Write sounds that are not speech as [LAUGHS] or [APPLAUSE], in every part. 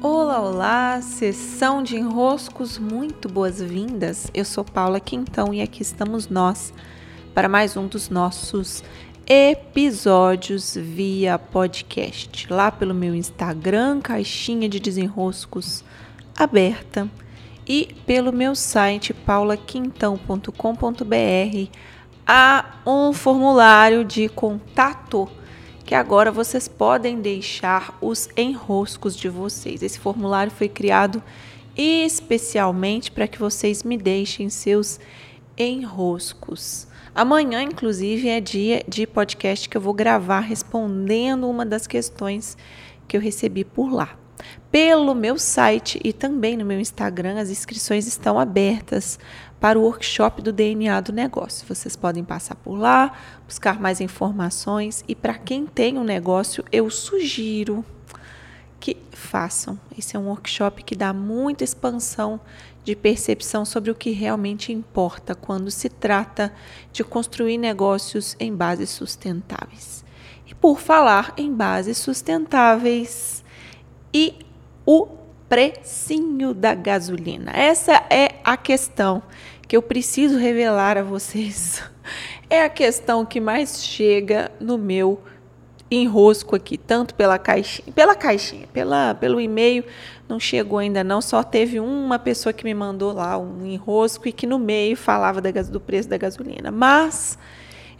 Olá, olá, sessão de enroscos, muito boas-vindas. Eu sou Paula Quintão e aqui estamos nós para mais um dos nossos episódios via podcast. Lá pelo meu Instagram, caixinha de desenroscos aberta, e pelo meu site paulaquintão.com.br há um formulário de contato que agora vocês podem deixar os enroscos de vocês. Esse formulário foi criado especialmente para que vocês me deixem seus enroscos. Amanhã, inclusive, é dia de podcast que eu vou gravar respondendo uma das questões que eu recebi por lá. Pelo meu site e também no meu Instagram, as inscrições estão abertas para o workshop do DNA do negócio. Vocês podem passar por lá, buscar mais informações e para quem tem um negócio, eu sugiro que façam. Esse é um workshop que dá muita expansão de percepção sobre o que realmente importa quando se trata de construir negócios em bases sustentáveis. E por falar em bases sustentáveis e o precinho da gasolina. Essa é a questão que eu preciso revelar a vocês. [LAUGHS] É a questão que mais chega no meu enrosco aqui, tanto pela caixinha, pela caixinha, pela, pelo e-mail, não chegou ainda não, só teve uma pessoa que me mandou lá um enrosco e que no meio falava da, do preço da gasolina. Mas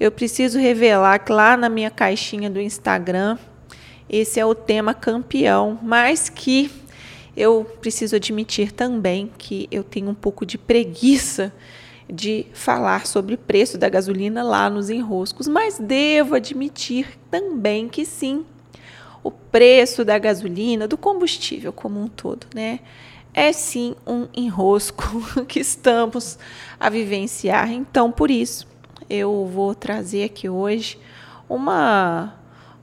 eu preciso revelar que lá na minha caixinha do Instagram, esse é o tema campeão, mas que eu preciso admitir também que eu tenho um pouco de preguiça de falar sobre preço da gasolina lá nos enroscos, mas devo admitir também que sim, o preço da gasolina, do combustível como um todo, né? É sim um enrosco [LAUGHS] que estamos a vivenciar. Então, por isso, eu vou trazer aqui hoje uma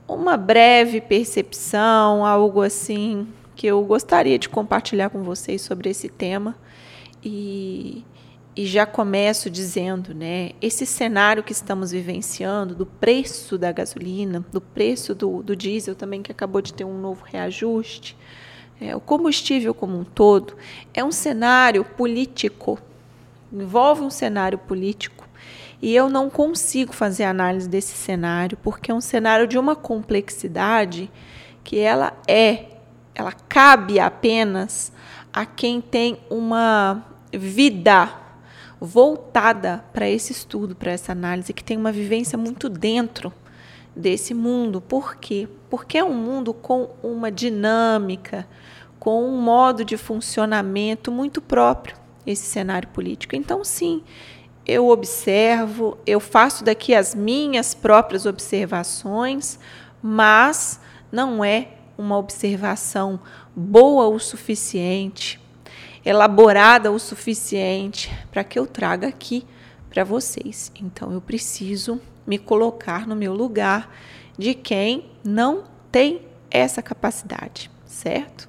uma breve percepção, algo assim que eu gostaria de compartilhar com vocês sobre esse tema. E, e já começo dizendo, né, esse cenário que estamos vivenciando do preço da gasolina, do preço do, do diesel também, que acabou de ter um novo reajuste, é, o combustível como um todo, é um cenário político, envolve um cenário político. E eu não consigo fazer análise desse cenário, porque é um cenário de uma complexidade que ela é ela cabe apenas a quem tem uma vida voltada para esse estudo, para essa análise, que tem uma vivência muito dentro desse mundo. Por quê? Porque é um mundo com uma dinâmica, com um modo de funcionamento muito próprio, esse cenário político. Então, sim, eu observo, eu faço daqui as minhas próprias observações, mas não é uma observação boa o suficiente, elaborada o suficiente para que eu traga aqui para vocês. Então eu preciso me colocar no meu lugar de quem não tem essa capacidade, certo?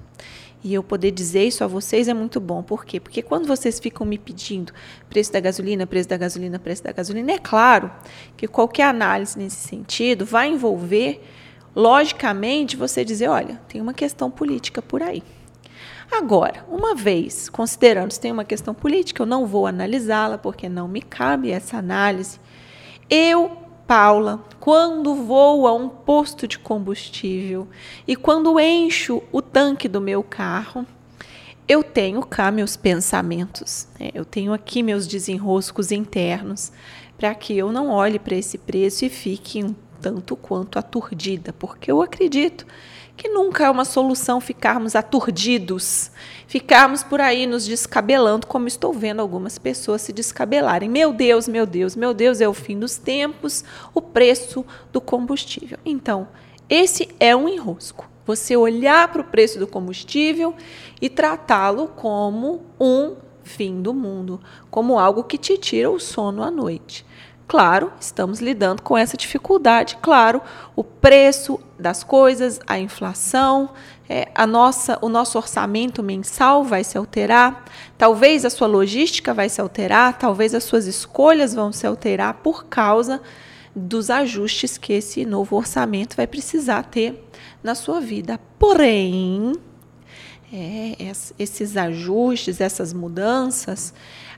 E eu poder dizer isso a vocês é muito bom. Por quê? Porque quando vocês ficam me pedindo preço da gasolina, preço da gasolina, preço da gasolina, é claro que qualquer análise nesse sentido vai envolver logicamente você dizer, olha, tem uma questão política por aí. Agora, uma vez considerando se tem uma questão política, eu não vou analisá-la porque não me cabe essa análise. Eu, Paula, quando vou a um posto de combustível e quando encho o tanque do meu carro, eu tenho cá meus pensamentos, né? eu tenho aqui meus desenroscos internos, para que eu não olhe para esse preço e fique um tanto quanto aturdida, porque eu acredito que nunca é uma solução ficarmos aturdidos, ficarmos por aí nos descabelando, como estou vendo algumas pessoas se descabelarem. Meu Deus, meu Deus, meu Deus, é o fim dos tempos, o preço do combustível. Então, esse é um enrosco. Você olhar para o preço do combustível e tratá-lo como um fim do mundo, como algo que te tira o sono à noite. Claro, estamos lidando com essa dificuldade. Claro, o preço das coisas, a inflação, é, a nossa, o nosso orçamento mensal vai se alterar. Talvez a sua logística vai se alterar. Talvez as suas escolhas vão se alterar por causa dos ajustes que esse novo orçamento vai precisar ter na sua vida. Porém, É, esses ajustes, essas mudanças,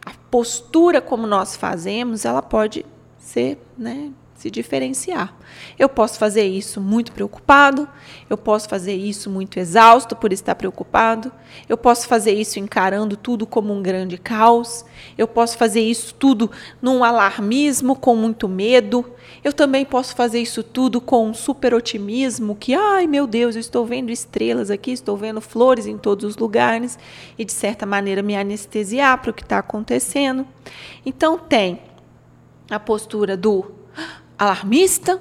a postura como nós fazemos, ela pode ser né, se diferenciar. Eu posso fazer isso muito preocupado, eu posso fazer isso muito exausto por estar preocupado, eu posso fazer isso encarando tudo como um grande caos, eu posso fazer isso tudo num alarmismo com muito medo, eu também posso fazer isso tudo com um super otimismo que, ai meu Deus, eu estou vendo estrelas aqui, estou vendo flores em todos os lugares e de certa maneira me anestesiar para o que está acontecendo. Então tem a postura do alarmista,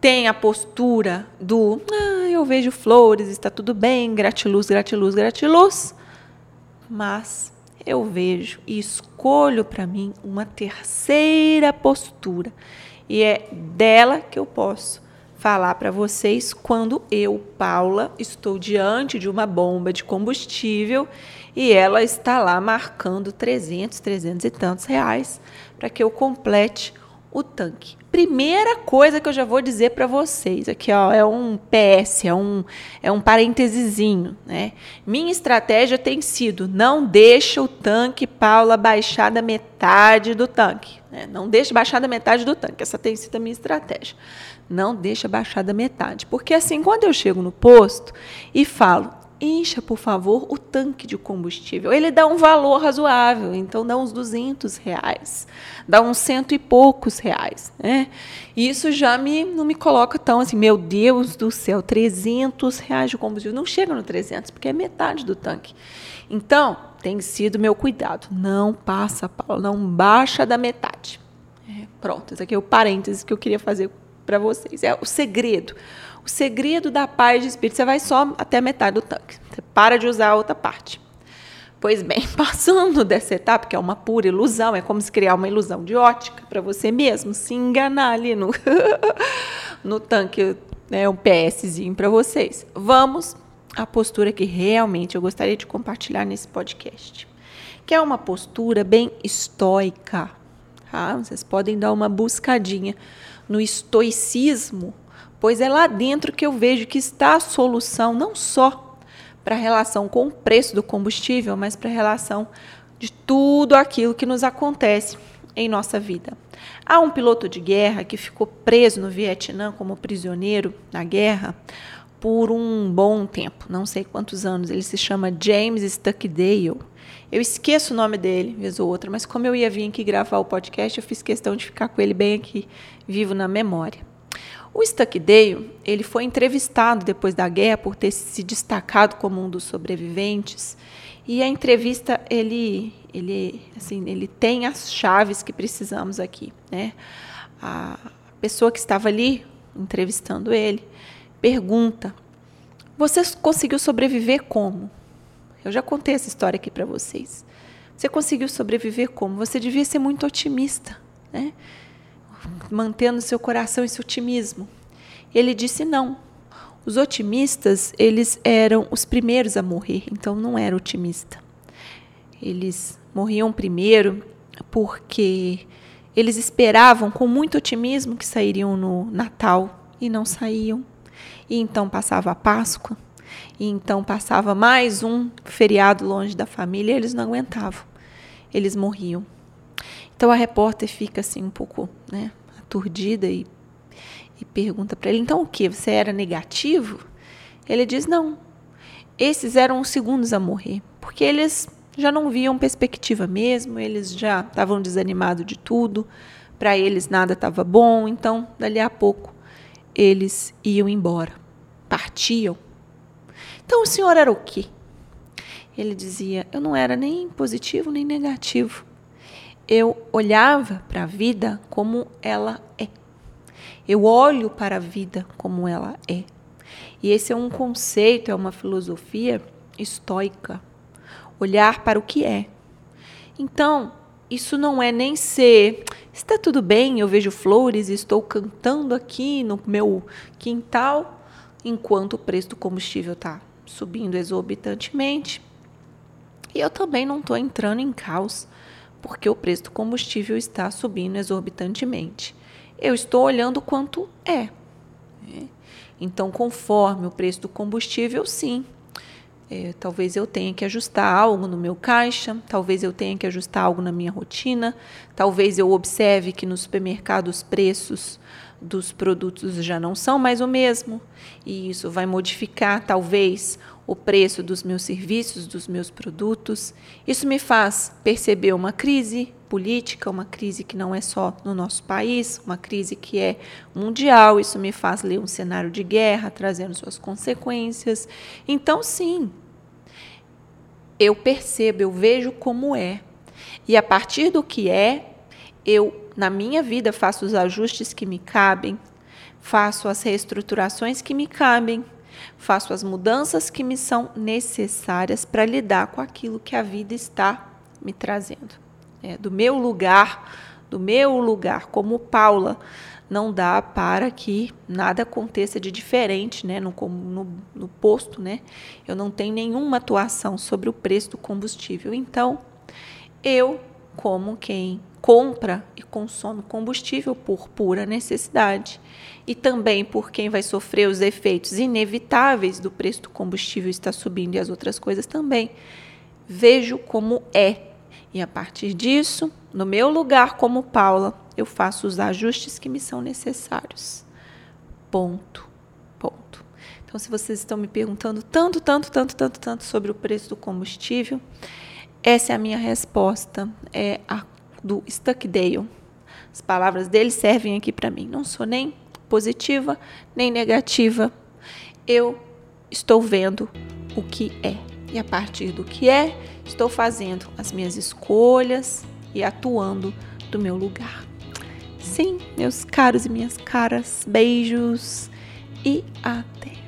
tem a postura do ah, eu vejo flores, está tudo bem, gratiluz, gratiluz, gratiluz, mas eu vejo e escolho para mim uma terceira postura e é dela que eu posso falar para vocês quando eu, Paula, estou diante de uma bomba de combustível e ela está lá marcando 300, 300 e tantos reais para que eu complete o tanque. Primeira coisa que eu já vou dizer para vocês, aqui ó, é um PS, é um, é um parênteses, né? Minha estratégia tem sido, não deixa o tanque, Paula, baixar da metade do tanque. Né? Não deixa baixar da metade do tanque, essa tem sido a minha estratégia. Não deixa baixar da metade. Porque assim, quando eu chego no posto e falo, encha, por favor, o tanque de combustível. Ele dá um valor razoável, então dá uns 200 reais, dá uns cento e poucos reais. Né? Isso já me, não me coloca tão assim, meu Deus do céu, 300 reais de combustível. Não chega no 300, porque é metade do tanque. Então, tem sido meu cuidado. Não passa, Paulo, não baixa da metade. É, pronto, esse aqui é o parênteses que eu queria fazer para vocês. É o segredo. O segredo da paz de espírito, você vai só até metade do tanque. Você para de usar a outra parte. Pois bem, [LAUGHS] passando dessa etapa, que é uma pura ilusão, é como se criar uma ilusão de ótica para você mesmo, se enganar ali no, [LAUGHS] no tanque, né, um PSzinho para vocês. Vamos à postura que realmente eu gostaria de compartilhar nesse podcast, que é uma postura bem estoica. Tá? Vocês podem dar uma buscadinha no estoicismo pois é lá dentro que eu vejo que está a solução não só para a relação com o preço do combustível, mas para a relação de tudo aquilo que nos acontece em nossa vida. Há um piloto de guerra que ficou preso no Vietnã como prisioneiro na guerra por um bom tempo, não sei quantos anos. Ele se chama James Stuckdale. Eu esqueço o nome dele, vez ou outra, mas como eu ia vir aqui gravar o podcast, eu fiz questão de ficar com ele bem aqui, vivo na memória. O Stuckdale, ele foi entrevistado depois da guerra por ter se destacado como um dos sobreviventes. E a entrevista ele ele assim, ele tem as chaves que precisamos aqui, né? A pessoa que estava ali entrevistando ele pergunta: "Você conseguiu sobreviver como?" Eu já contei essa história aqui para vocês. Você conseguiu sobreviver como? Você devia ser muito otimista, né? Mantendo seu coração esse otimismo. Ele disse não. Os otimistas, eles eram os primeiros a morrer, então não era otimista. Eles morriam primeiro porque eles esperavam com muito otimismo que sairiam no Natal e não saíam. E então passava a Páscoa, e então passava mais um feriado longe da família, e eles não aguentavam. Eles morriam. Então a repórter fica assim um pouco, né, aturdida e, e pergunta para ele: então o que? Você era negativo? Ele diz: não. Esses eram os segundos a morrer, porque eles já não viam perspectiva mesmo, eles já estavam desanimados de tudo, para eles nada estava bom, então, dali a pouco, eles iam embora, partiam. Então, o senhor era o quê? Ele dizia: eu não era nem positivo nem negativo eu olhava para a vida como ela é. Eu olho para a vida como ela é. E esse é um conceito, é uma filosofia estoica. Olhar para o que é. Então, isso não é nem ser, está tudo bem, eu vejo flores, estou cantando aqui no meu quintal, enquanto o preço do combustível está subindo exorbitantemente. E eu também não estou entrando em caos porque o preço do combustível está subindo exorbitantemente. Eu estou olhando quanto é. Né? Então, conforme o preço do combustível, sim, É, talvez eu tenha que ajustar algo no meu caixa, talvez eu tenha que ajustar algo na minha rotina, talvez eu observe que no supermercado os preços dos produtos já não são mais o mesmo, e isso vai modificar talvez o preço dos meus serviços, dos meus produtos. Isso me faz perceber uma crise política, uma crise que não é só no nosso país, uma crise que é mundial. Isso me faz ler um cenário de guerra, trazendo suas consequências. Então, sim, eu percebo, eu vejo como é. E a partir do que é, eu, na minha vida, faço os ajustes que me cabem, faço as reestruturações que me cabem faço as mudanças que me são necessárias para lidar com aquilo que a vida está me trazendo. É, do meu lugar, do meu lugar, como Paula, não dá para que nada aconteça de diferente né, no, no, no posto. Né? Eu não tenho nenhuma atuação sobre o preço do combustível. Então, eu, como quem compra e consome combustível por pura necessidade e também por quem vai sofrer os efeitos inevitáveis do preço do combustível estar subindo e as outras coisas também. Vejo como é. E a partir disso, no meu lugar como Paula, eu faço os ajustes que me são necessários. Ponto. Ponto. Então, se vocês estão me perguntando tanto, tanto, tanto, tanto, tanto sobre o preço do combustível, essa é a minha resposta. É a do Stuckdale. As palavras dele servem aqui para mim. Não sou nem positiva nem negativa. Eu estou vendo o que é. E a partir do que é, estou fazendo as minhas escolhas e atuando do meu lugar. Sim, meus caros e minhas caras, beijos e até.